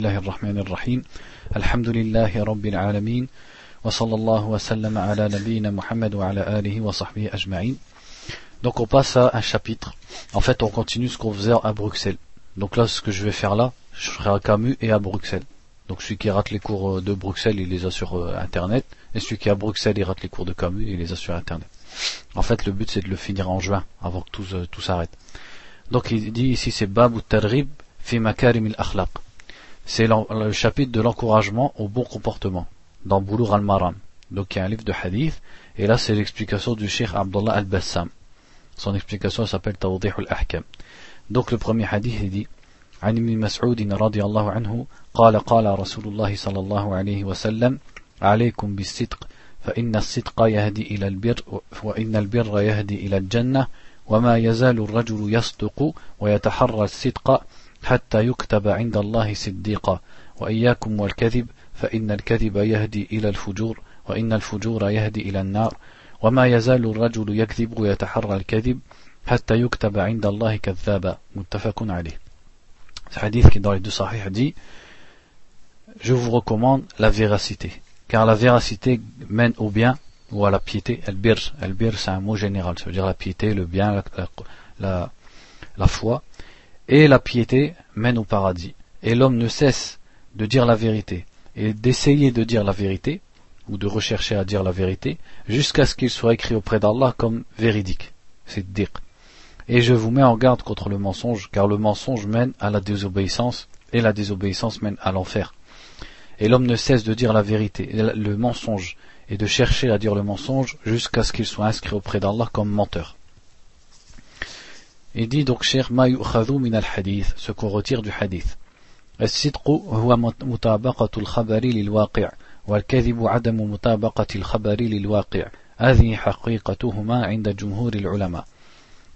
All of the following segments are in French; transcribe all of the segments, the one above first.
الله الرحمن الرحيم الحمد لله رب العالمين وصلى الله وسلم على نبينا محمد وعلى آله وصحبه أجمعين Donc on passe à un chapitre. En fait, on continue ce qu'on faisait à Bruxelles. Donc là, ce que je vais faire là, je ferai à Camus et à Bruxelles. Donc celui qui rate les cours de Bruxelles, il les a sur euh, Internet. Et celui qui est à Bruxelles, il rate les cours de Camus, il les a sur Internet. En fait, le but, c'est de le finir en juin, avant que tout, euh, tout s'arrête. Donc il dit ici, c'est Bab ou Tarrib fi makarim al-akhlaq c'est le chapitre de l'encouragement au bon comportement dans Boulour al-Maram. Donc il y a un livre de hadith et là c'est l'explication du Cheikh Abdullah al-Bassam. Son explication s'appelle Tawdih al-Ahkam. Donc le premier hadith il dit عن ابن مسعود رضي الله عنه قال قال رسول الله صلى الله عليه وسلم عليكم بالصدق فإن الصدق يهدي إلى البر وإن البر يهدي إلى الجنة وما يزال الرجل يصدق ويتحرى الصدق حتى يكتب عند الله صديقا وإياكم والكذب فإن الكذب يهدي إلى الفجور وإن الفجور يهدي إلى النار وما يزال الرجل يكذب ويتحرى الكذب حتى يكتب عند الله كذابا. متفق عليه. حديث كي دار les صحيح دي Je vous recommande la véracité car la véracité mène au bien ou à la piété. البر البر c'est un mot général. Ça veut dire la piété le bien la, la, la, la foi. Et la piété mène au paradis. Et l'homme ne cesse de dire la vérité et d'essayer de dire la vérité, ou de rechercher à dire la vérité, jusqu'à ce qu'il soit écrit auprès d'Allah comme véridique. C'est dire. Et je vous mets en garde contre le mensonge, car le mensonge mène à la désobéissance, et la désobéissance mène à l'enfer. Et l'homme ne cesse de dire la vérité, le mensonge, et de chercher à dire le mensonge jusqu'à ce qu'il soit inscrit auprès d'Allah comme menteur. Il dit donc cher ma yu'khadhu min al-hadith, ce qu'on retire du hadith. الصدق هو مطابقة الخبر للواقع والكذب عدم مطابقة الخبر للواقع هذه حقيقتهما عند جمهور العلماء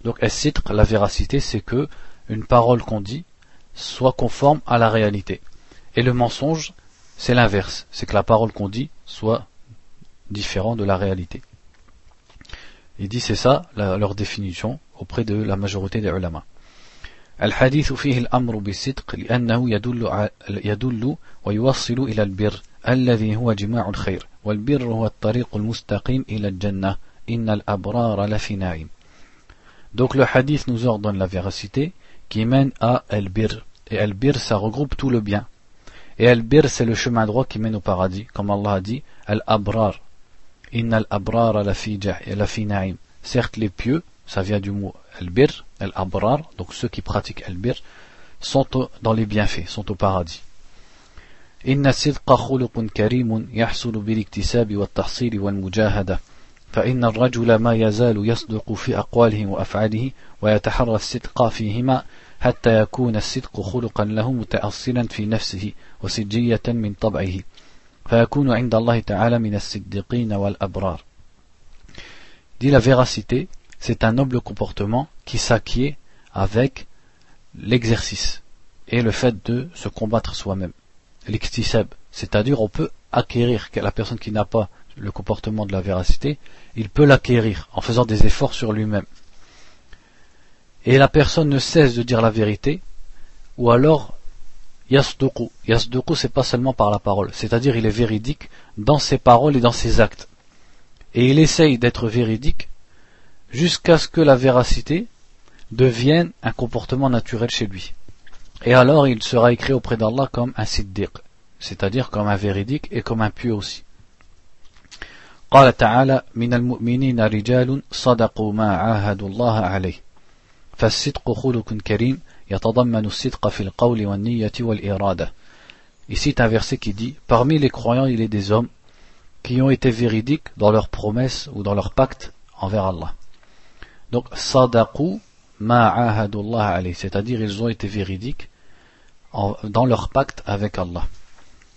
Donc الصدق, la véracité, c'est que une parole qu'on dit soit conforme à la réalité. Et le mensonge, c'est l'inverse, c'est que la parole qu'on dit soit différente de la réalité. Il dit c'est ça la, leur définition auprès de la majorité des ulama. الحديث فيه الأمر بالصدق لأنه يدل, يدل ويوصل إلى البر الذي هو جماع الخير والبر هو الطريق المستقيم إلى الجنة إن الأبرار لفي نعيم Donc le hadith nous ordonne la véracité qui mène à El-Bir. Et El-Bir, ça regroupe tout le bien. Et El-Bir, c'est le chemin droit qui mène au paradis. Comme Allah a dit, Al-Abrar. Inna al-Abrar lafi na'im. Certes, les pieux, ça vient du mot al-bir, al-abrar, donc ceux qui pratiquent al-bir, sont dans les bienfaits, sont au paradis. إن الصدق خلق كريم يحصل بالاكتساب والتحصيل والمجاهدة فإن الرجل ما يزال يصدق في أقواله وأفعاله ويتحرى الصدق فيهما حتى يكون الصدق خلقا له متأصلا في نفسه وسجية من طبعه فيكون عند الله تعالى من الصديقين والأبرار dit la véracité c'est un noble comportement qui s'acquiert avec l'exercice et le fait de se combattre soi-même. L'iktisab, c'est-à-dire on peut acquérir, la personne qui n'a pas le comportement de la véracité, il peut l'acquérir en faisant des efforts sur lui-même. Et la personne ne cesse de dire la vérité, ou alors yasduku. Yasduku, c'est pas seulement par la parole, c'est-à-dire il est véridique dans ses paroles et dans ses actes. Et il essaye d'être véridique jusqu'à ce que la véracité devienne un comportement naturel chez lui. Et alors il sera écrit auprès d'Allah comme un siddiq, c'est-à-dire comme un véridique et comme un pieux aussi. قال تعالى من المؤمنين رجال صدقوا ما عاهدوا الله عليه فالصدق خلق كريم Ici, c'est un verset qui dit Parmi les croyants, il est des hommes qui ont été véridiques dans leurs promesses ou dans leur pacte envers Allah. Donc, sadaqu ma'ahadullah alayhi, c'est-à-dire ils ont été véridiques dans leur pacte avec Allah.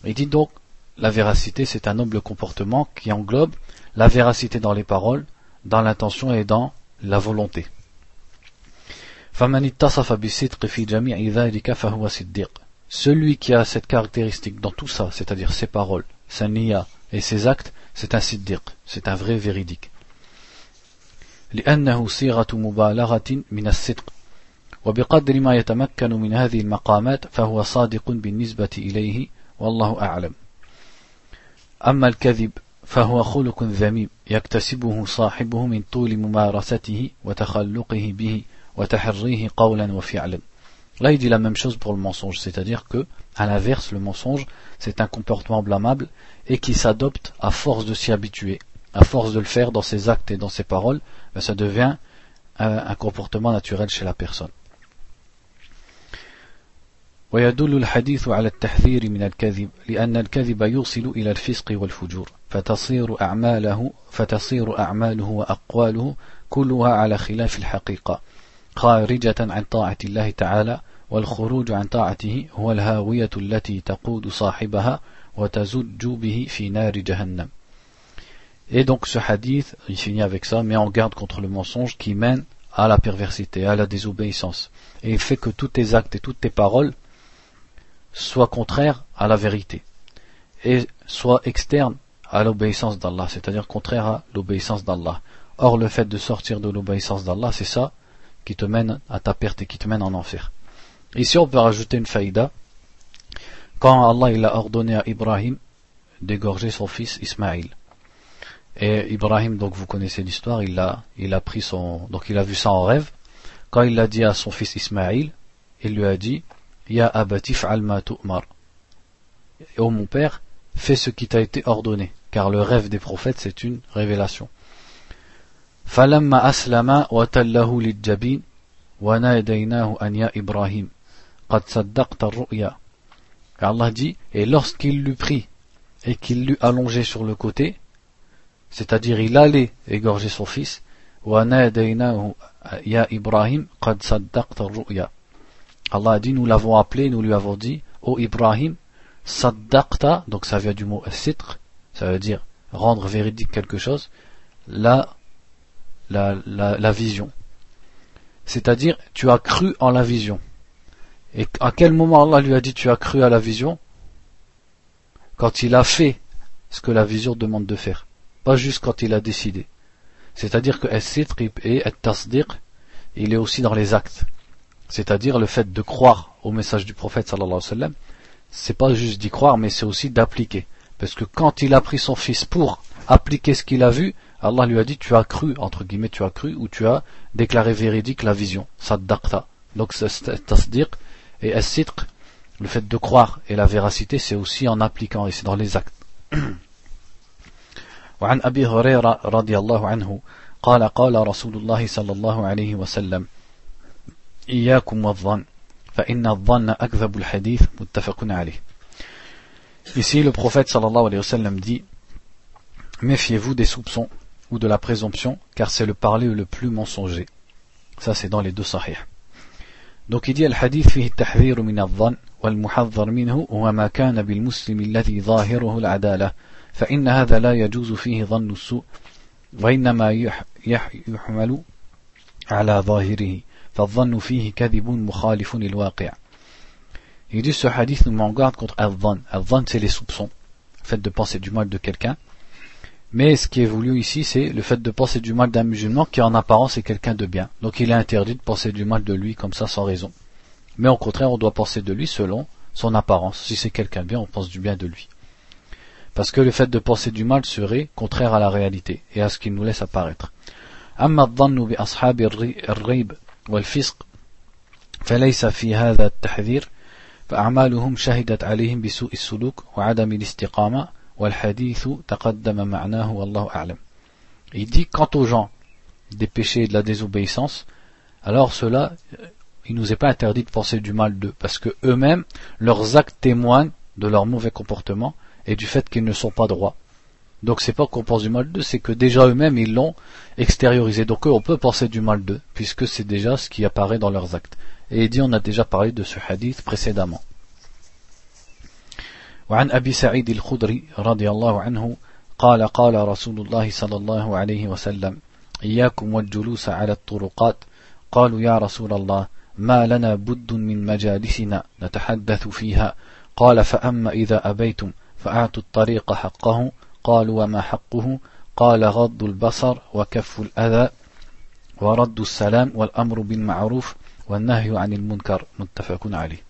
Il dit donc la véracité, c'est un noble comportement qui englobe la véracité dans les paroles, dans l'intention et dans la volonté. Celui qui a cette caractéristique dans tout ça, c'est-à-dire ses paroles, sa niya et ses actes, c'est un siddiq, c'est un vrai véridique. لأنه صيغة مبالغة من الصدق. وبقدر ما يتمكن من هذه المقامات فهو صادق بالنسبة إليه والله أعلم. أما الكذب فهو خلق ذميم يكتسبه صاحبه من طول ممارسته وتخلقه به. Là, il dit la même chose pour le mensonge, c'est-à-dire que, à l'inverse, le mensonge, c'est un comportement blâmable et qui s'adopte à force de s'y habituer, à force de le faire dans ses actes et dans ses paroles, ben, ça devient un, un comportement naturel chez la personne. ويدل الحديث على التحذير من الكذب لأن الكذب يوصل إلى الفسق والفجور فتصير أعماله فتصير أعماله وأقواله كلها على خلاف الحقيقة خارجة عن طاعة الله تعالى والخروج عن طاعته هو الهاوية التي تقود صاحبها وتزج به في نار جهنم Et donc ce hadith, il finit avec ça, met en garde contre le mensonge qui mène à la perversité, à la désobéissance. Et il fait que tous tes actes et toutes tes paroles soient contraires à la vérité. Et soient externes à l'obéissance d'Allah, c'est-à-dire contraires à l'obéissance d'Allah. Or le fait de sortir de l'obéissance d'Allah, c'est ça qui te mène à ta perte et qui te mène en enfer. Ici on peut rajouter une faïda. Quand Allah il a ordonné à Ibrahim d'égorger son fils Ismaïl. Et Ibrahim, donc vous connaissez l'histoire, il a, il a pris son, donc il a vu ça en rêve. Quand il l'a dit à son fils Ismaïl, il lui a dit, Ya abatif al tu'mar. Oh mon père, fais ce qui t'a été ordonné, car le rêve des prophètes c'est une révélation. فلما أسلم وتله للجبين وناديناه أن يا إبراهيم قد صدقت الرؤيا Allah dit, et lorsqu'il l'eut pris et qu'il l'eut allongé sur le côté, c'est-à-dire il allait égorger son fils. Allah a dit, nous l'avons appelé, nous lui avons dit, ô Ibrahim, saddaqta, donc ça vient du mot sitr, ça veut dire rendre véridique quelque chose, la, la, la, vision. C'est-à-dire, tu as cru en la vision. Et à quel moment Allah lui a dit tu as cru à la vision? Quand il a fait ce que la vision demande de faire pas juste quand il a décidé. C'est-à-dire que As-Sitr et il est aussi dans les actes. C'est-à-dire le fait de croire au message du prophète sallallahu alayhi wa sallam, c'est pas juste d'y croire, mais c'est aussi d'appliquer. Parce que quand il a pris son fils pour appliquer ce qu'il a vu, Allah lui a dit tu as cru, entre guillemets tu as cru, ou tu as déclaré véridique la vision, saddaqta. Donc tasdiq et as-sitr, le fait de croire et la véracité, c'est aussi en appliquant, et c'est dans les actes. وعن أبي هريرة رضي الله عنه قال قال رسول الله صلى الله عليه وسلم إياكم والظن فإن الظن أكذب الحديث متفق عليه Ici, le prophète sallallahu alayhi wa sallam dit Méfiez-vous des soupçons ou de la présomption, car c'est le parler le plus mensonger. Ça, c'est dans les deux sahih. Donc il dit Al-Hadith fihi tahzir min al-dhan wal-muhadhar minhu wa ma kana bil muslim alladhi zahiruhu al-adala fa inna hadha la yajuzu fihi dhannu su wa innama yuhmalu ala zahirihi fa dhannu fihi kadhibun mukhalifun lil-waqi' Il dit ce hadith nous met en garde contre al-dhan. Al-dhan c'est les soupçons, le fait de penser du mal de quelqu'un Mais ce qui est voulu ici, c'est le fait de penser du mal d'un musulman qui en apparence est quelqu'un de bien. Donc il est interdit de penser du mal de lui comme ça sans raison. Mais au contraire, on doit penser de lui selon son apparence. Si c'est quelqu'un de bien, on pense du bien de lui. parce que le fait de penser du mal serait contraire à la réalité et à ce qu'il nous laisse apparaître. أما الظن بأصحاب الريب والفسق فليس في هذا التحذير فأعمالهم شهدت عليهم بسوء السلوك وعدم الاستقامة Il dit quant aux gens des péchés et de la désobéissance, alors cela, il nous est pas interdit de penser du mal d'eux, parce que eux-mêmes, leurs actes témoignent de leur mauvais comportement et du fait qu'ils ne sont pas droits. Donc c'est pas qu'on pense du mal d'eux, c'est que déjà eux-mêmes ils l'ont extériorisé. Donc eux, on peut penser du mal d'eux, puisque c'est déjà ce qui apparaît dans leurs actes. Et il dit, on a déjà parlé de ce hadith précédemment. وعن أبي سعيد الخدري رضي الله عنه قال قال رسول الله صلى الله عليه وسلم إياكم والجلوس على الطرقات. قالوا يا رسول الله ما لنا بد من مجالسنا نتحدث فيها. قال فأما إذا أبيتم فأعطوا الطريق حقه. قالوا وما حقه؟ قال غض البصر وكف الأذى ورد السلام والأمر بالمعروف والنهي عن المنكر. متفق عليه.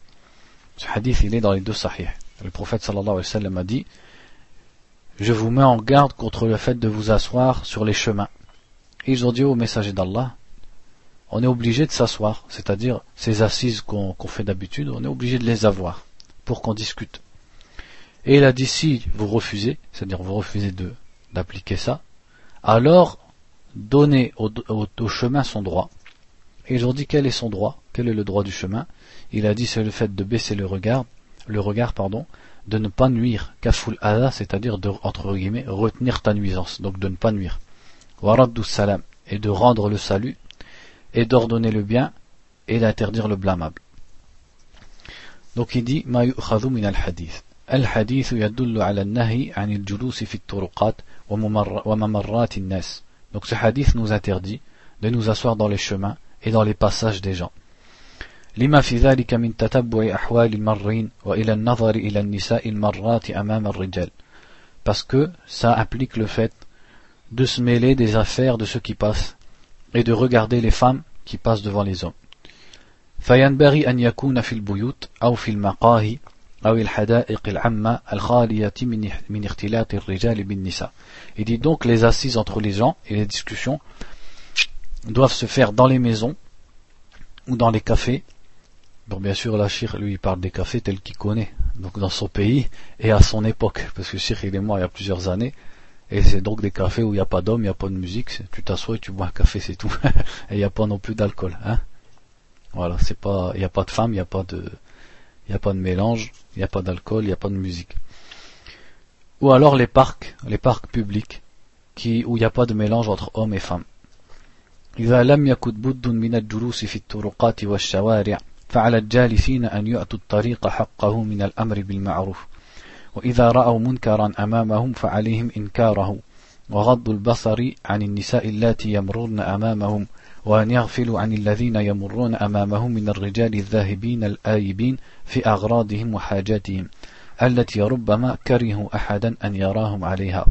Ce hadith, il sahih. Le prophète sallallahu alayhi wa sallam a dit Je vous mets en garde contre le fait de vous asseoir sur les chemins. Ils ont dit au messager d'Allah On est obligé de s'asseoir, c'est-à-dire ces assises qu'on qu fait d'habitude, on est obligé de les avoir pour qu'on discute. Et il a dit Si vous refusez, c'est-à-dire vous refusez d'appliquer ça, alors donnez au chemin son droit. Et ils ont dit Quel est son droit? Quel est le droit du chemin? Il a dit c'est le fait de baisser le regard, le regard pardon, de ne pas nuire, kaful ada, c'est-à-dire de entre guillemets retenir ta nuisance, donc de ne pas nuire. Waraddu salam et de rendre le salut et d'ordonner le bien et d'interdire le blâmable. Donc il dit ma yu'khadhu min al-hadith. الحديث يدل على النهي عن الجلوس في الطرقات وممرات الناس. Donc ce hadith nous interdit de nous asseoir dans les chemins et dans les passages des gens. لما في ذلك من تتبع أحوال المرين وإلى النظر إلى النساء المرات أمام الرجال parce que ça implique le fait de se mêler des affaires de ceux qui passent et de regarder les femmes qui passent devant les hommes فينبغي أن يكون في البيوت أو في المقاهي أو الحدائق العامة الخالية من من اختلاط الرجال بالنساء Il dit donc les assises entre les gens et les discussions doivent se faire dans les maisons ou dans les cafés Bon, bien sûr, la Shir, lui, il parle des cafés tels qu'il connaît, donc dans son pays et à son époque, parce que Shir, il est mort il y a plusieurs années, et c'est donc des cafés où il n'y a pas d'hommes, il n'y a pas de musique, tu t'assois et tu bois un café, c'est tout, et il n'y a pas non plus d'alcool, hein. Voilà, c'est pas, il n'y a pas de femmes, il n'y a pas de, il n'y a pas de mélange, il n'y a pas d'alcool, il n'y a pas de musique. Ou alors les parcs, les parcs publics, qui, où il n'y a pas de mélange entre hommes et femmes. فعلى الجالسين أن يؤتوا الطريق حقه من الأمر بالمعروف. وإذا رأوا منكرا أمامهم فعليهم إنكاره. وغض البصر عن النساء اللاتي يمرون أمامهم. وأن يغفلوا عن الذين يمرون أمامهم من الرجال الذاهبين الآيبين في أغراضهم وحاجاتهم. التي ربما كرهوا أحدا أن يراهم عليها.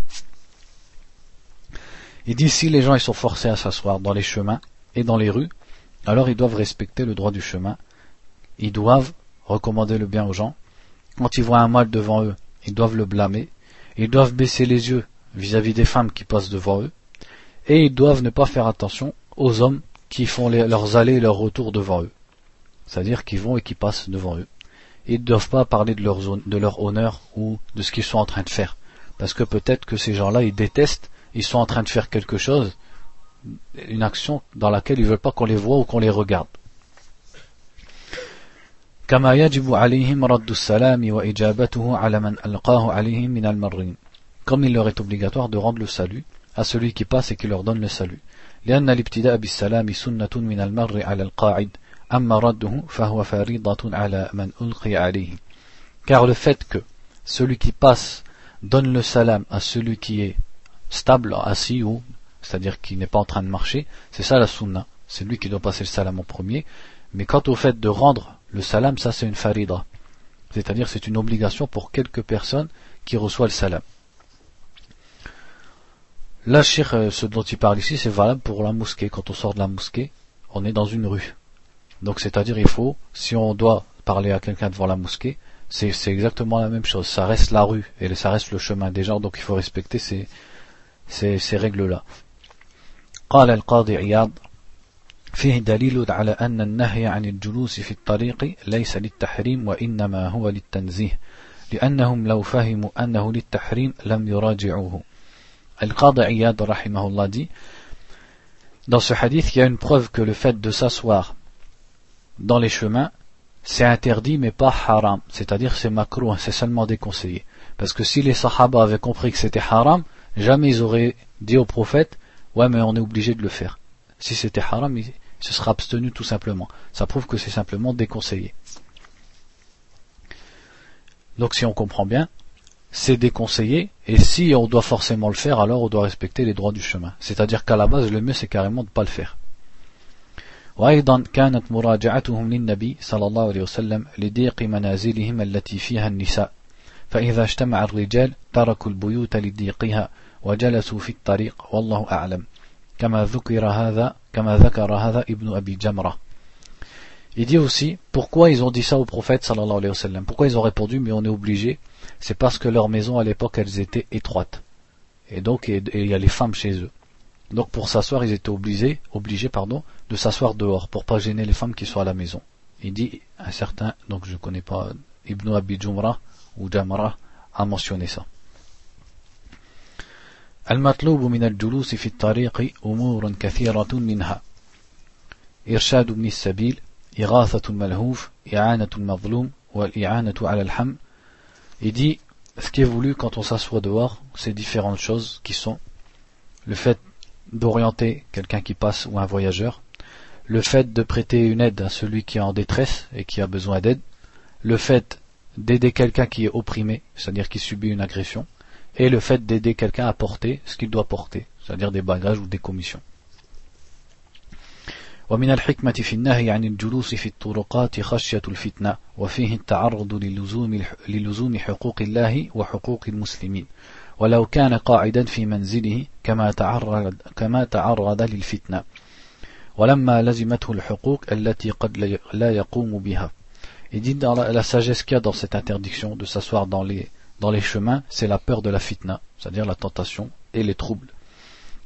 Il dit si les gens ils sont forcés à s'asseoir dans les chemins et dans les rues, alors ils doivent respecter le droit du chemin. Ils doivent recommander le bien aux gens. Quand ils voient un mal devant eux, ils doivent le blâmer. Ils doivent baisser les yeux vis-à-vis des femmes qui passent devant eux. Et ils doivent ne pas faire attention aux hommes qui font leurs allées et leurs retours devant eux. C'est-à-dire qui vont et qui passent devant eux. Ils ne doivent pas parler de leur, honneur ou de ce qu'ils sont en train de faire. Parce que peut-être que ces gens-là, ils détestent, ils sont en train de faire quelque chose, une action dans laquelle ils ne veulent pas qu'on les voit ou qu'on les regarde كما يجب عليهم رد السلام وإجابته على من ألقاه عليهم من المرين comme il leur est obligatoire de rendre le salut à celui qui passe et qui leur donne le salut لأن الابتداء بالسلام سنة من المر على القاعد أما رده فهو فريضة على من ألقي عليه car le fait que celui qui passe donne le salam à celui qui est stable, assis ou c'est-à-dire qui n'est pas en train de marcher, c'est ça la sunna, c'est lui qui doit passer le salam en premier, mais quant au fait de rendre le salam, ça c'est une farida. C'est-à-dire c'est une obligation pour quelques personnes qui reçoivent le salam. Là, euh, ce dont il parle ici, c'est valable pour la mosquée. Quand on sort de la mosquée, on est dans une rue. Donc c'est-à-dire il faut, si on doit parler à quelqu'un devant la mosquée, c'est exactement la même chose. Ça reste la rue et ça reste le chemin des gens, donc il faut respecter ces, règles-là. فيه دليل على أن النهي عن الجلوس في الطريق ليس للتحريم وإنما هو للتنزيه لأنهم لو فهموا أنه للتحريم لم يراجعوه القاضي عياد رحمه الله dit Dans ce hadith, il y a une preuve que le fait de s'asseoir dans les chemins, c'est interdit mais pas haram, c'est-à-dire c'est makruh, c'est seulement déconseillé. Parce que si les sahaba avaient compris que c'était haram, jamais ils auraient dit au prophète, ouais mais on est obligé de le faire. Si c'était haram, se sera abstenu tout simplement. Ça prouve que c'est simplement déconseillé. Donc si on comprend bien, c'est déconseillé, et si on doit forcément le faire, alors on doit respecter les droits du chemin. C'est-à-dire qu'à la base, le mieux c'est carrément de ne pas le faire. وأيضا كانت مراجعتهم للنبي صلى الله عليه وسلم لضيق منازلهم التي فيها النساء فإذا اجتمع الرجال تركوا البيوت لضيقها وجلسوا في الطريق والله أعلم كما ذكر هذا كما ذكر هذا ابن أبي جمرة Il dit aussi pourquoi ils ont dit ça au prophète sallallahu alayhi wa sallam. Pourquoi ils ont répondu mais on est obligé C'est parce que leurs maisons à l'époque elles étaient étroites. Et donc il y a les femmes chez eux. Donc pour s'asseoir, ils étaient obligés, obligés pardon, de s'asseoir dehors pour pas gêner les femmes qui sont à la maison. Il dit un certain, donc je ne connais pas Ibn Abi Jumra ou Jamra a mentionné ça. المطلوب من الجلوس في الطريق أمور كثيرة منها إرشاد ابن السبيل إغاثة الملهوف إعانة المظلوم والإعانة على الحم Il dit, ce qui est voulu quand on s'assoit dehors, c'est différentes choses qui sont le fait d'orienter quelqu'un qui passe ou un voyageur, le fait de prêter une aide à celui qui est en détresse et qui a besoin d'aide, le fait d'aider quelqu'un qui est opprimé, c'est-à-dire qui subit une agression, et le fait d'aider quelqu'un à porter ce qu'il doit porter, c'est-à-dire des bagages ou des commissions. ومن الحكمة في النهي عن الجلوس في الطرقات خشية الفتنة وفيه التعرض للزوم, للزوم حقوق الله وحقوق المسلمين ولو كان قاعدا في منزله كما تعرض, كما تعرض للفتنة ولما لزمته الحقوق التي قد لا يقوم بها Il dit dans la, la sagesse qu'il y a dans cette interdiction de s'asseoir dans les, dans les chemins, c'est la peur de la fitna, c'est-à-dire la tentation et les troubles.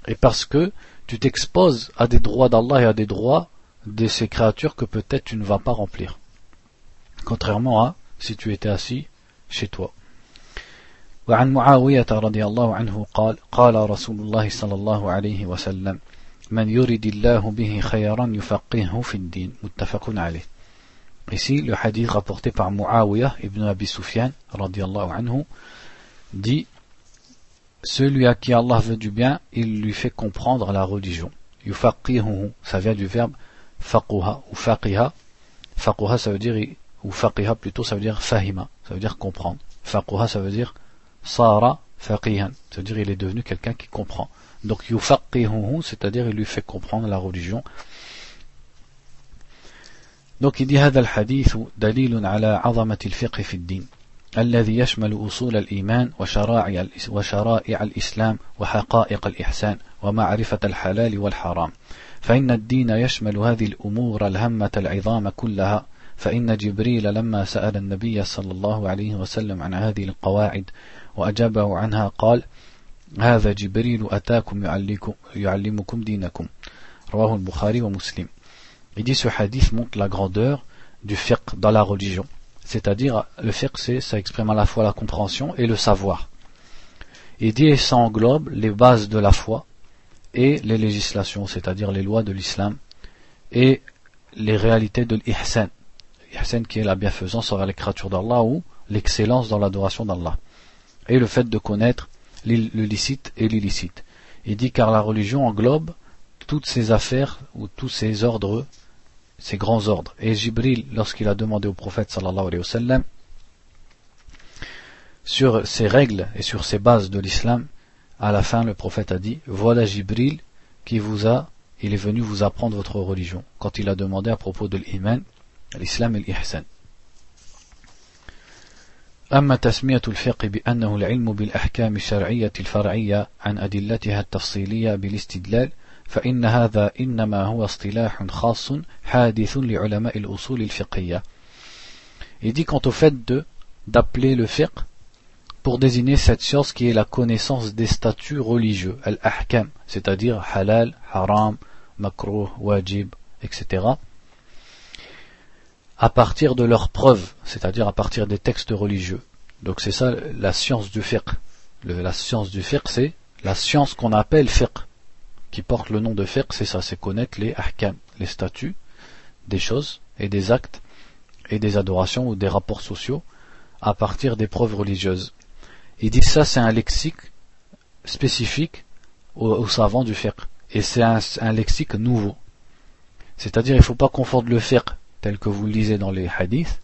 Et parce que tu t'exposes à des droits d'Allah et à des droits de ces créatures que peut-être tu ne vas pas remplir. Contrairement à si tu étais assis chez toi. وعن معاوية رضي الله عنه قال قال رسول الله صلى الله عليه وسلم من يرد الله به خيرا يفقهه في الدين متفق عليه Ici, le hadith rapporté par Muawiyah ibn Abi Sufyan, anhu, dit Celui à qui Allah veut du bien, il lui fait comprendre la religion. Yufaqihuhu, ça vient du verbe faquha ou faqiha. Faquha, ça veut dire, ou faqiha plutôt, ça veut dire fahima, ça veut dire comprendre. Faquha, ça veut dire sara faqihan, ça veut dire il est devenu quelqu'un qui comprend. Donc yufaqihuhu, c'est-à-dire il lui fait comprendre la religion. Donc il dit هذا الحديث دليل على عظمة الفقه في الدين الذي يشمل أصول الإيمان وشرائع, وشرائع الإسلام وحقائق الإحسان ومعرفة الحلال والحرام. فإن الدين يشمل هذه الأمور الهمة العظام كلها. فإن جبريل لما سأل النبي صلى الله عليه وسلم عن هذه القواعد وأجابه عنها قال هذا جبريل أتاكم يعلمكم دينكم رواه البخاري ومسلم. Il dit ce hadith montre la grandeur du fiqh dans la religion. C'est-à-dire, le fiqh, c'est, ça exprime à la fois la compréhension et le savoir. Il dit, ça englobe les bases de la foi et les législations, c'est-à-dire les lois de l'islam et les réalités de l'ihsan. L'ihsan qui est la bienfaisance envers les créatures d'Allah ou l'excellence dans l'adoration d'Allah. Et le fait de connaître le licite et l'illicite. Il dit car la religion englobe toutes ces affaires ou tous ces ordres ces grands ordres. Et Jibril, lorsqu'il a demandé au prophète sallallahu alayhi wa sallam sur ces règles et sur ces bases de l'islam, à la fin le prophète a dit Voilà Jibril qui vous a, il est venu vous apprendre votre religion. Quand il a demandé à propos de l'iman, l'islam et l'ihsan. أما تسمية الفقه بأنه العلم بالأحكام الشرعية الفرعية عن أدلتها التفصيلية بالاستدلال فإن هذا إنما هو اصطلاح خاص حادث لعلماء الأصول الفقهية. Il dit quant au fait de d'appeler le fiqh pour désigner cette science qui est la connaissance des statuts religieux, al-ahkam, c'est-à-dire halal, haram, makruh, wajib, etc. à partir de leurs preuves, c'est-à-dire à partir des textes religieux. Donc c'est ça la science du fiqh. la science du fiqh, c'est la science qu'on appelle fiqh qui porte le nom de fiqh, c'est ça, c'est connaître les ahkam, les statuts des choses et des actes et des adorations ou des rapports sociaux à partir des preuves religieuses. Il dit ça, c'est un lexique spécifique aux, savants du fiqh. Et c'est un, lexique nouveau. C'est-à-dire, il ne faut pas confondre le fiqh tel que vous le lisez dans les hadiths,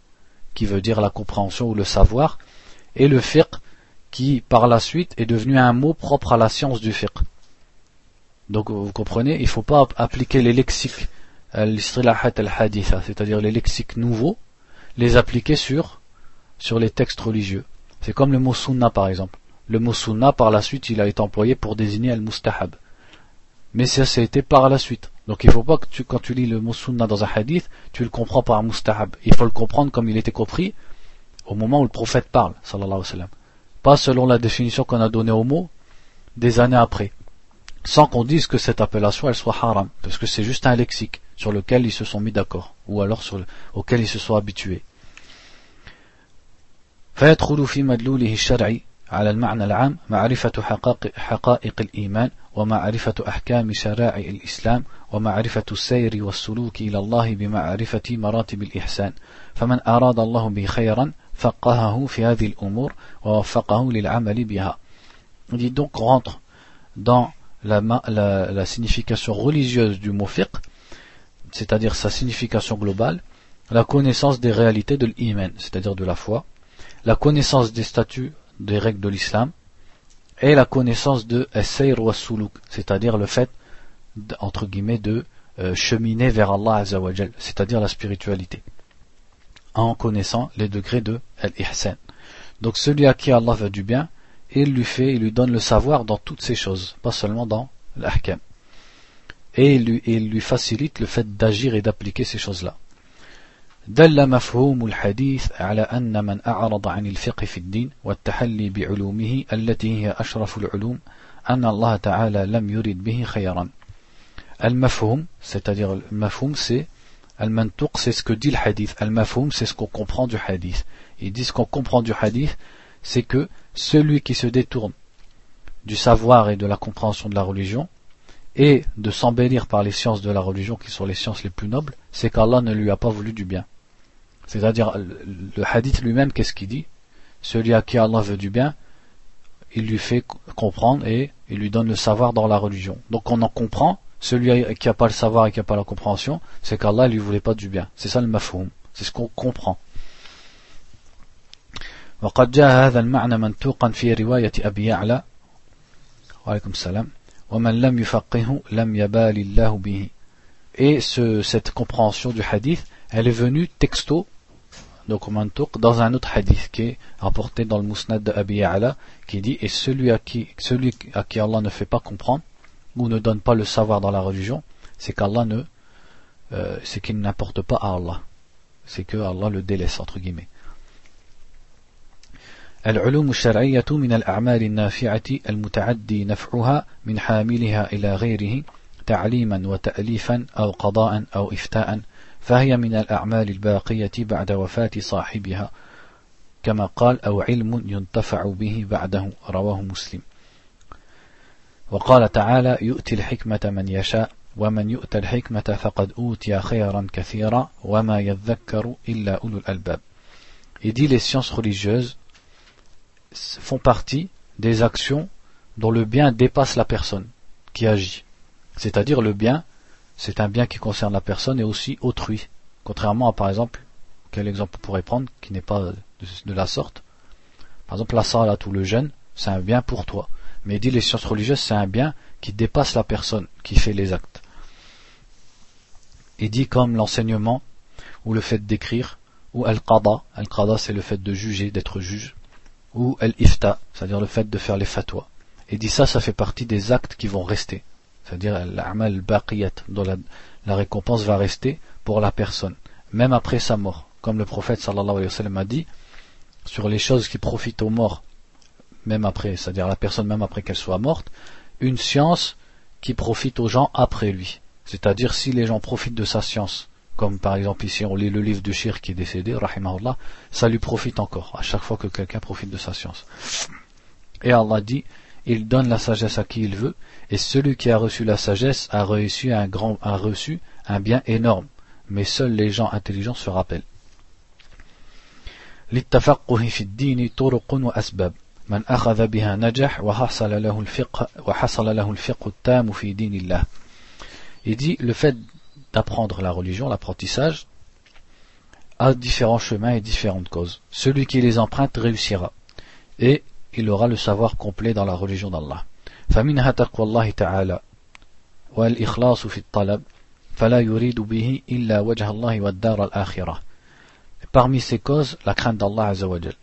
qui veut dire la compréhension ou le savoir, et le fiqh qui, par la suite, est devenu un mot propre à la science du fiqh. Donc vous comprenez, il ne faut pas appliquer les lexiques, l'istilahat al-haditha, c'est-à-dire les lexiques nouveaux, les appliquer sur, les textes religieux. C'est comme le mot sunna par exemple. Le mot sunna par la suite il a été employé pour désigner al-mustahab. Mais ça, a été par la suite. Donc il faut pas que quand tu lis le mot sunna dans un hadith, tu le comprends par mustahab. Il faut le comprendre comme il était compris au moment où le prophète parle, sallallahu alayhi wa sallam. Pas selon la définition qu'on a donnée au mot des années après Sans qu'on dise que cette appellation elle soit haram, parce que c'est juste un lexique sur lequel ils se sont mis d'accord, ou alors sur le, auquel ils se sont habitués. فيدخل في مدلوله الشرعي على المعنى العام معرفة حقائق الإيمان ومعرفة أحكام شرائع الإسلام ومعرفة السير والسلوك إلى الله بمعرفة مراتب الإحسان فمن أراد الله به خيرا فقهه في هذه الأمور ووفقه للعمل بها On dit donc rentre dans la, la, la signification religieuse du mot fiqh, c'est-à-dire sa signification globale, la connaissance des réalités de l'iman, c'est-à-dire de la foi, la connaissance des statuts, des règles de l'islam, et la connaissance de Essayr wa c'est-à-dire le fait, entre guillemets, de euh, cheminer vers Allah Azzawajal, c'est-à-dire la spiritualité, en connaissant les degrés de Al-Ihsan. Donc celui à qui Allah veut du bien, il lui fait, il lui donne le savoir dans toutes ces choses, pas seulement dans l'ahkam. Et il lui, il lui facilite le fait d'agir et d'appliquer ces choses-là. دل مفهوم الحديث على أن من أعرض عن الفقه في الدين والتحلي بعلومه التي هي أشرف العلوم أن الله تعالى لم يرد به خيرا المفهوم c'est-à-dire le mafhoum c'est al-mantuq c'est ce que dit le hadith al-mafhoum c'est ce qu'on comprend du hadith ils disent qu'on comprend du hadith c'est que celui qui se détourne du savoir et de la compréhension de la religion et de s'embellir par les sciences de la religion qui sont les sciences les plus nobles, c'est qu'Allah ne lui a pas voulu du bien. C'est-à-dire, le hadith lui-même, qu'est-ce qu'il dit? Celui à qui Allah veut du bien, il lui fait comprendre et il lui donne le savoir dans la religion. Donc on en comprend, celui qui n'a pas le savoir et qui n'a pas la compréhension, c'est qu'Allah lui voulait pas du bien. C'est ça le mafhoum, c'est ce qu'on comprend. وقد جاء هذا المعنى منطوقا في رواية أبي يعلى وعليكم السلام ومن لم يفقه لم يبال الله به et ce, cette compréhension du hadith elle est venue texto donc dans un autre hadith qui est rapporté dans le Musnad de Abi Ya'la, qui dit Et celui à, qui, celui à qui Allah ne fait pas comprendre, ou ne donne pas le savoir dans la religion, c'est qu'Allah ne, euh, c'est qu'il n'apporte pas à Allah. C'est que Allah le délaisse, entre guillemets. العلوم الشرعية من الأعمال النافعة المتعدي نفعها من حاملها إلى غيره تعليما وتأليفا أو قضاء أو إفتاء فهي من الأعمال الباقية بعد وفاة صاحبها كما قال أو علم ينتفع به بعده رواه مسلم. وقال تعالى يؤتي الحكمة من يشاء ومن يؤت الحكمة فقد أوتي خيرا كثيرا وما يذكر إلا أولو الألباب. Il dit les sciences religieuses font partie des actions dont le bien dépasse la personne qui agit. C'est-à-dire le bien c'est un bien qui concerne la personne et aussi autrui. Contrairement à, par exemple, quel exemple on pourrait prendre qui n'est pas de, la sorte Par exemple, la salat ou le jeûne, c'est un bien pour toi. Mais il dit les sciences religieuses, c'est un bien qui dépasse la personne qui fait les actes. Il dit comme l'enseignement ou le fait d'écrire ou al-qada. Al-qada, c'est le fait de juger, d'être juge. Ou al-ifta, c'est-à-dire le fait de faire les fatwas. Et dit ça, ça fait partie des actes qui vont rester c'est-à-dire l'amal baqiyat, dont la, récompense va rester pour la personne, même après sa mort. Comme le prophète sallallahu alayhi wa sallam a dit, sur les choses qui profitent aux morts, même après, c'est-à-dire la personne même après qu'elle soit morte, une science qui profite aux gens après lui. C'est-à-dire si les gens profitent de sa science, comme par exemple ici on lit le livre de Shir qui est décédé, rahimahullah, ça lui profite encore, à chaque fois que quelqu'un profite de sa science. Et Allah dit, il donne la sagesse à qui il veut, et celui qui a reçu la sagesse a reçu un grand, a reçu un bien énorme. Mais seuls les gens intelligents se rappellent. للتفقه في الدين طرق وأسباب من أخذ بها نجح وحصل له الفقه وحصل له الفقه التام في دين الله. Il dit le fait d'apprendre la religion, l'apprentissage, a différents chemins et différentes causes. Celui qui les emprunte réussira. Et il aura le savoir complet dans la religion d'Allah. فمنها تقوى الله تعالى والإخلاص في الطلب فلا يريد به إلا وجه الله والدار الآخرة Parmi ces causes, la crainte d'Allah Azzawajal.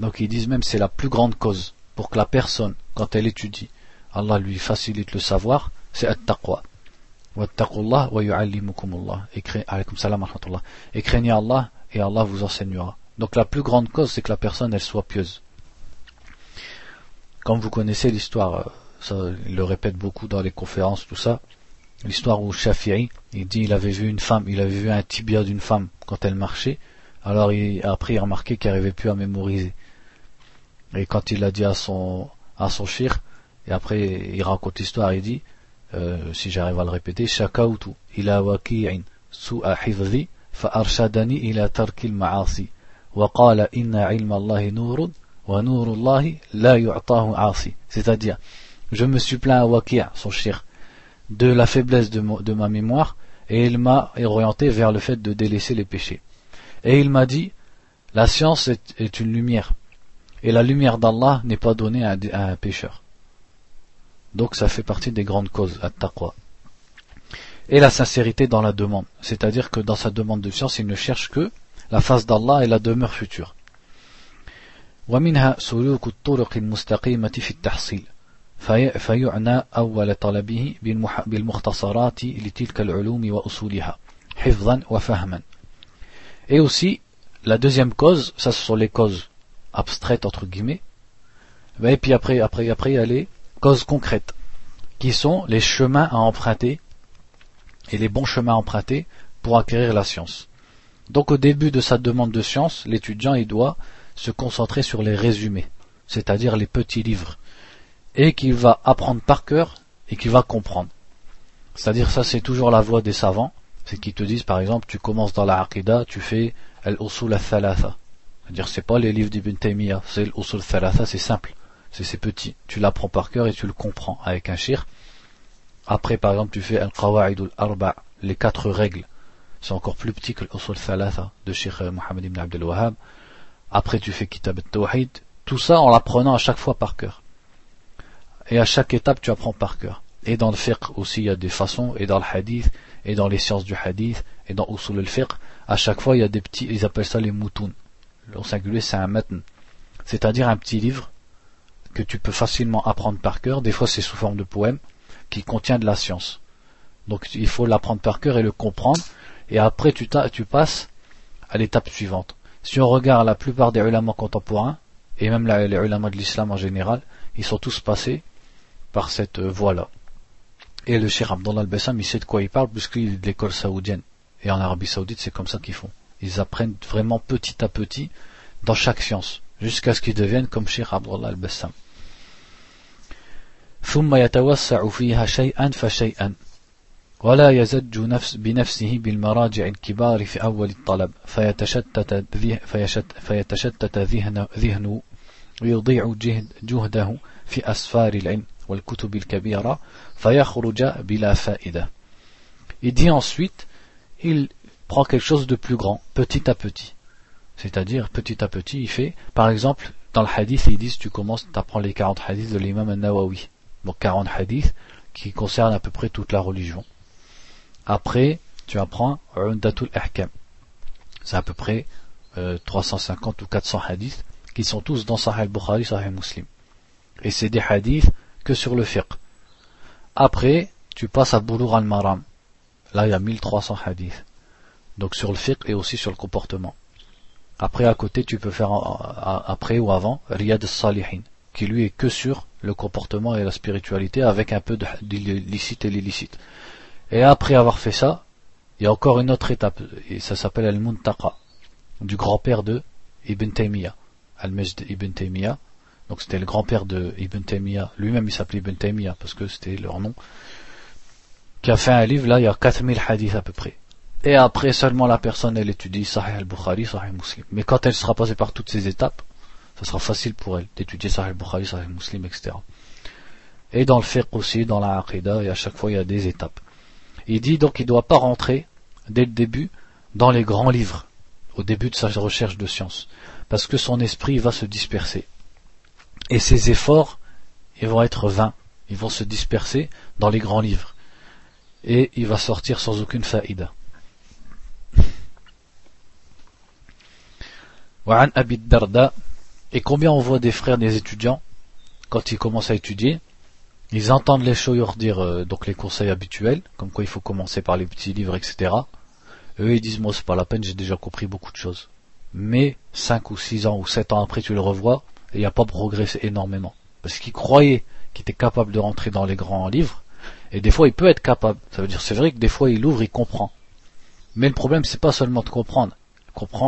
Donc ils disent même c'est la plus grande cause pour que la personne, quand elle étudie, Allah lui facilite le savoir, c'est at-taqwa. Et craignez Allah et Allah vous enseignera. Donc la plus grande cause, c'est que la personne, elle soit pieuse. Comme vous connaissez l'histoire, euh, ça, il le répète beaucoup dans les conférences, tout ça, l'histoire où Shafi'i, il dit il avait vu une femme, il avait vu un tibia d'une femme quand elle marchait, alors il, après il a remarqué qu'il n'arrivait plus à mémoriser. Et quand il l'a dit à son, à son shir, et après il raconte l'histoire, il dit, euh, si j'arrive à le répéter, shakautu ila tarkil ma'asi wa qala inna ilma Allahi nurun wa nurullahi la yu'tahu asi. C'est-à-dire, je me suis plaint à Waki' son shir, de la faiblesse de ma mémoire, et il m'a orienté vers le fait de délaisser les péchés. Et il m'a dit, la science est, une lumière, et la lumière d'Allah n'est pas donnée à, un pécheur. Donc ça fait partie des grandes causes, à taqwa. Et la sincérité dans la demande, c'est-à-dire que dans sa demande de science, il ne cherche que la face d'Allah et la demeure future. ومنها سلوك الطرق المستقيمة في التحصيل فيعنى أول طلبه بالمختصرات لتلك العلوم وأصولها حفظا وفهما Et aussi, la deuxième cause, ça ce sont les causes abstraites entre guillemets, et puis après, après, après il y a les causes concrètes, qui sont les chemins à emprunter et les bons chemins à emprunter pour acquérir la science. Donc au début de sa demande de science, l'étudiant il doit se concentrer sur les résumés, c'est-à-dire les petits livres, et qu'il va apprendre par cœur et qu'il va comprendre. C'est-à-dire ça c'est toujours la voie des savants, c'est qu'ils te disent par exemple tu commences dans la Aqidah, tu fais al-usul al-thalatha. C'est-à-dire c'est pas les livres d'Ibn Taymiyyah, c'est l'usul al-thalatha, c'est simple, c'est petit. Tu l'apprends par cœur et tu le comprends avec un shir. Après par exemple tu fais al-qawa'id al-arba, les quatre règles. C'est encore plus petit que l'usul al-thalatha de Sheikh Mohammed ibn Abdel Wahhab. Après tu fais kitab al-tawhid. Tout ça en l'apprenant à chaque fois par cœur. Et à chaque étape tu apprends par cœur. Et dans le fiqh aussi il y a des façons, et dans le hadith, et dans les sciences du hadith, et dans usul al-fiqh, à chaque fois il y a des petits, ils appellent ça les moutouns. Au singulier c'est un matn. C'est-à-dire un petit livre que tu peux facilement apprendre par cœur, des fois c'est sous forme de poème, qui contient de la science. Donc il faut l'apprendre par cœur et le comprendre, et après tu, passes à l'étape suivante. Si on regarde la plupart des ulama contemporains, et même les ulama de l'islam en général, ils sont tous passés par cette voie-là. Et le Cheikh Abdullah al-Bassam, il sait de quoi il parle, puisqu'il est de l'école saoudienne. Et en Arabie Saoudite, c'est comme ça qu'ils font. Ils apprennent vraiment petit à petit dans chaque science, jusqu'à ce qu'ils deviennent comme Cheikh Abdullah al-Bassam. ثم يتوسع فيها شيئا فشيئا ولا يزج نفس بنفسه بالمراجع الكبار في أول الطلب فيتشتت, فيتشتت ذهن, ذهنه ويضيع جهد جهده في أسفار العلم والكتب الكبيرة فيخرج بلا فائدة Il dit ensuite, il prend quelque chose de plus grand, petit à petit. C'est-à-dire, petit à petit, il fait, par exemple, dans le hadith, ils disent, tu commences, tu apprends les 40 hadiths de l'imam al-Nawawi. Donc 40 hadiths qui concernent à peu près toute la religion. Après, tu apprends Undatul Ahkam. C'est à peu près 350 euh, ou 400 hadiths qui sont tous dans Sahih al-Bukhari, Sahih Muslim. Et c'est des hadiths que sur le fiqh. Après, tu passes à Boulour al-Maram. Là, il y a 1300 hadiths. Donc sur le fiqh et aussi sur le comportement. Après, à côté, tu peux faire après ou avant Riyad al-Salihin, qui lui est que sur le comportement et la spiritualité avec un peu de l'illicite et l'illicite. Et après avoir fait ça, il y a encore une autre étape, et ça s'appelle Al-Muntaqa, du grand-père de Ibn Taymiyyah, Al-Majd Ibn Taymiyyah. Donc c'était le grand-père de Ibn Taymiyyah, lui-même il s'appelait Ibn Taymiyyah parce que c'était leur nom, qui a fait un livre, là il y a 4000 hadiths à peu près. Et après seulement la personne elle étudie Sahih al-Bukhari, Sahih Muslim. Mais quand elle sera passée par toutes ces étapes, ça sera facile pour elle d'étudier Sahih al-Bukhari, Sahih Muslim, etc. Et dans le fiqh aussi, dans la aqidah, et à chaque fois il y a des étapes. Il dit donc qu'il ne doit pas rentrer dès le début dans les grands livres, au début de sa recherche de science, parce que son esprit va se disperser. Et ses efforts, ils vont être vains, ils vont se disperser dans les grands livres. Et il va sortir sans aucune faïda. Et combien on voit des frères des étudiants, quand ils commencent à étudier, ils entendent les shoyors dire euh, donc les conseils habituels, comme quoi il faut commencer par les petits livres, etc. Eux ils disent moi c'est pas la peine, j'ai déjà compris beaucoup de choses. Mais 5 ou 6 ans ou 7 ans après tu le revois, et il n'y a pas progressé énormément. Parce qu'ils croyaient qu'il était capable de rentrer dans les grands livres, et des fois il peut être capable. Ça veut dire c'est vrai que des fois il ouvre, il comprend. Mais le problème c'est pas seulement de comprendre.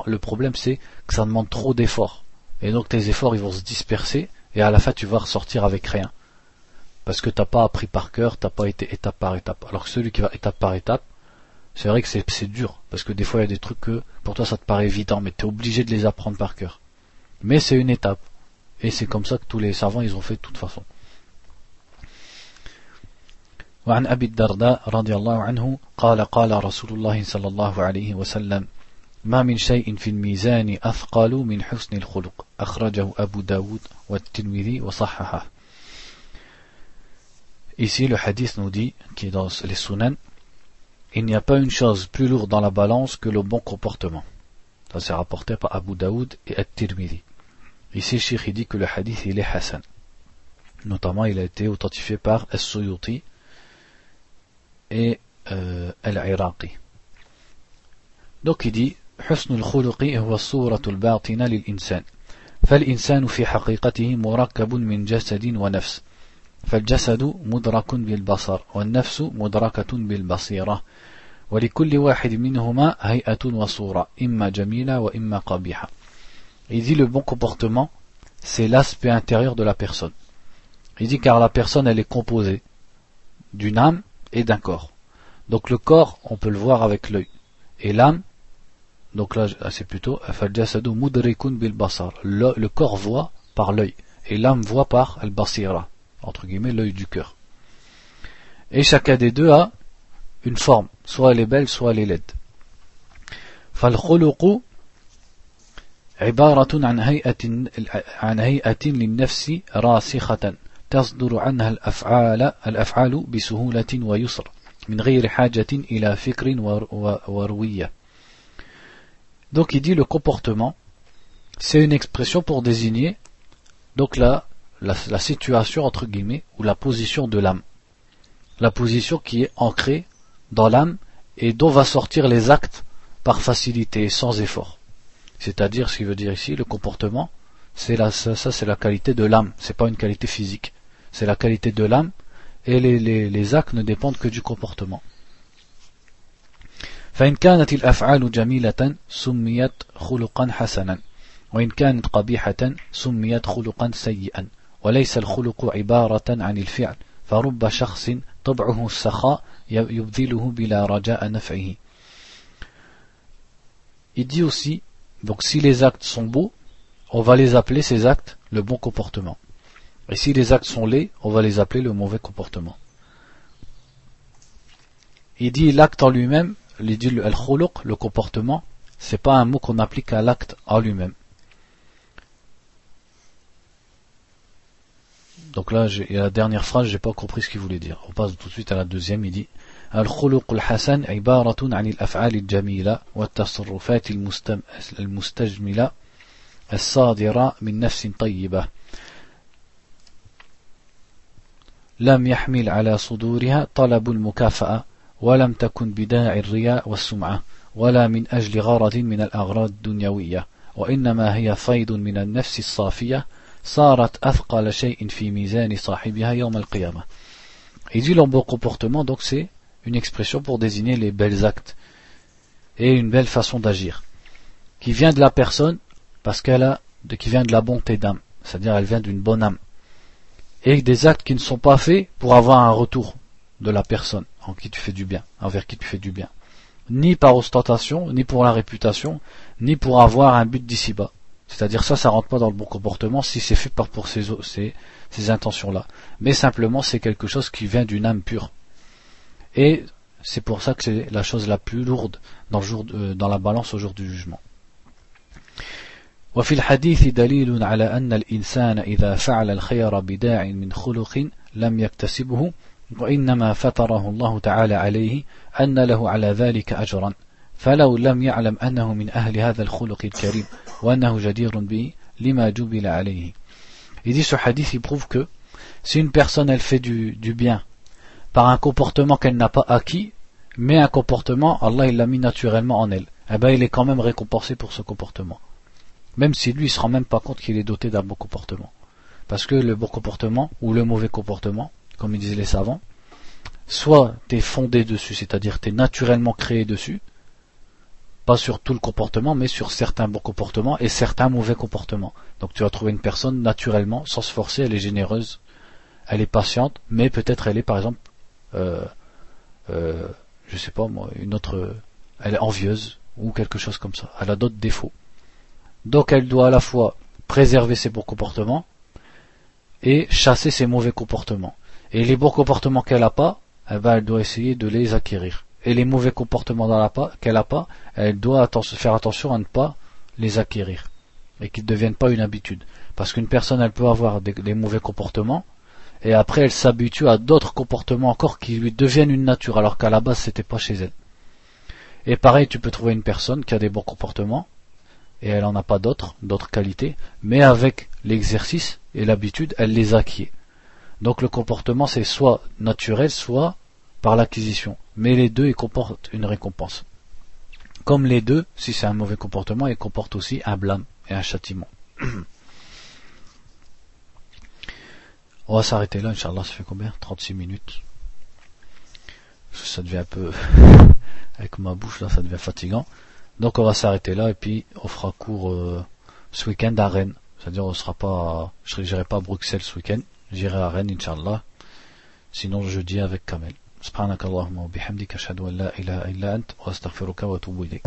Le problème c'est que ça demande trop d'efforts. Et donc tes efforts ils vont se disperser, et à la fin tu vas ressortir avec rien. Parce que t'as pas appris par cœur, t'as pas été étape par étape. Alors que celui qui va étape par étape, c'est vrai que c'est dur, parce que des fois il y a des trucs que pour toi ça te paraît évident, mais tu es obligé de les apprendre par cœur. Mais c'est une étape. Et c'est comme ça que tous les savants ils ont fait de toute façon. وعن أبي الدرداء رضي الله عنه قال قال رسول الله صلى الله عليه وسلم ما من شيء في الميزان أثقل من حسن الخلق أخرجه أبو داود والترمذي وصححه Ici, le hadith nous dit, qui est dans les sunan, il n'y a pas une chose plus lourde dans la balance que le bon comportement. Ça c'est rapporté par Abu Daoud et At-Tirmidhi. Ici, Sheikh dit que le hadith il est Hassan. Notamment, il a été authentifié par As-Suyuti et euh, Al-Iraqi. Donc il dit حسن الخلق هو الصورة الباطنة للإنسان فالإنسان في حقيقته مركب من جسد ونفس فالجسد مدرك بالبصر والنفس مدركة بالبصيرة ولكل واحد منهما هيئة وصورة إما جميلة وإما قبيحة Il dit le bon comportement, c'est l'aspect intérieur de la personne. Il dit car la personne elle est composée d'une âme et d'un corps. Donc le corps, on peut le voir avec l'œil. Et l'âme, donc là c'est plutôt le, le corps voit par l'œil et l'âme voit par al-basira entre guillemets l'œil du cœur. Et chacun des deux a une forme, soit elle est belle, soit elle est laide. فالخلق عبارة عن هيئة عن هيئة للنفس راسخة تصدر عنها الأفعال الأفعال بسهولة ويسر من غير حاجة إلى فكر وروية. Donc il dit le comportement, c'est une expression pour désigner donc là la, situation entre guillemets ou la position de l'âme. La position qui est ancrée dans l'âme et dont va sortir les actes par facilité, sans effort. C'est-à-dire, ce qui veut dire ici, le comportement, c'est la, ça, c'est la qualité de l'âme, c'est pas une qualité physique. C'est la qualité de l'âme et les actes ne dépendent que du comportement. فإن كانت الأفعال جميلة سميت خلقا حسنا وإن كانت قبيحة سميت خلقا سيئا وليس الخلق عبارة عن الفعل فرب شخص طبعه السخاء يبذله بلا رجاء نفعه Il dit aussi, donc si les actes sont beaux, on va les appeler ces actes le bon comportement. Et si les actes sont laids, on va les appeler le mauvais comportement. Il dit l'acte en lui-même, il dit le le comportement, c'est pas un mot qu'on applique à l'acte en lui-même. Donc là, il y a la dernière phrase, j'ai pas compris ce qu'il voulait dire. On passe tout de suite à la deuxième, il dit الخلق الحسن عبارة عن الأفعال الجميلة والتصرفات المستجملة الصادرة من نفس طيبة لم يحمل على صدورها طلب المكافأة ولم تكن بداعي الرياء والسمعة ولا من أجل غرض من الأغراض الدنيوية وإنما هي فيض من النفس الصافية صارت أثقل شيء في ميزان صاحبها يوم القيامة Il dit le bon comportement, donc c'est une expression pour désigner les belles actes et une belle façon d'agir, qui vient de la personne parce qu'elle a, de, qui vient de la bonté d'âme, c'est-à-dire elle vient d'une bonne âme, et des actes qui ne sont pas faits pour avoir un retour de la personne en qui tu fais du bien, envers qui tu fais du bien, ni par ostentation, ni pour la réputation, ni pour avoir un but d'ici-bas. C'est-à-dire ça, ça rentre pas dans le bon comportement si c'est fait par pour ces, ces, ces intentions-là. Mais simplement, c'est quelque chose qui vient d'une âme pure. Et c'est pour ça que c'est la chose la plus lourde dans, le jour, euh, dans la balance au jour du jugement. وفي الحديث دليل على أن الإنسان إذا فعل الخير بداع من خلق لم يكتسبه وإنما فطره الله تعالى عليه أن له على ذلك أجرا فلو لم يعلم أنه من أهل هذا الخلق الكريم وأنه جدير به لما جبل عليه Il dit ce hadith il prouve que Si une personne elle fait du, du bien par un comportement qu'elle n'a pas acquis, mais un comportement, Allah il l'a mis naturellement en elle, eh ben il est quand même récompensé pour ce comportement. Même si lui il se rend même pas compte qu'il est doté d'un bon comportement. Parce que le bon comportement ou le mauvais comportement, comme disaient les savants, soit tu es fondé dessus, c'est-à-dire tu es naturellement créé dessus, pas sur tout le comportement, mais sur certains bons comportements et certains mauvais comportements. Donc tu vas trouver une personne naturellement, sans se forcer, elle est généreuse, elle est patiente, mais peut-être elle est par exemple, euh, euh, je sais pas moi, une autre, elle est envieuse ou quelque chose comme ça. Elle a d'autres défauts. Donc elle doit à la fois préserver ses bons comportements et chasser ses mauvais comportements. Et les bons comportements qu'elle n'a pas, eh ben, elle doit essayer de les acquérir. Et les mauvais comportements qu'elle n'a pas, elle doit faire attention à ne pas les acquérir. Et qu'ils ne deviennent pas une habitude. Parce qu'une personne, elle peut avoir des, mauvais comportements, et après elle s'habitue à d'autres comportements encore qui lui deviennent une nature, alors qu'à la base c'était pas chez elle. Et pareil, tu peux trouver une personne qui a des bons comportements, et elle n'en a pas d'autres, d'autres qualités, mais avec l'exercice et l'habitude, elle les acquiert. Donc le comportement, c'est soit naturel, soit par l'acquisition. Mais les deux, ils comportent une récompense. Comme les deux, si c'est un mauvais comportement, ils comportent aussi un blâme et un châtiment. On va s'arrêter là, Inch'Allah, ça fait combien? 36 minutes. Ça devient un peu... Avec ma bouche, là, ça devient fatigant. Donc on va s'arrêter là et puis on fera cours euh, ce week-end à Rennes. C'est-à-dire on sera pas... Je n'irai pas à Bruxelles ce week-end. J'irai à Rennes, Inch'Allah. Sinon, jeudi avec Kamel. سبحانك اللهم وبحمدك أشهد أن لا إله إلا أنت وأستغفرك وأتوب إليك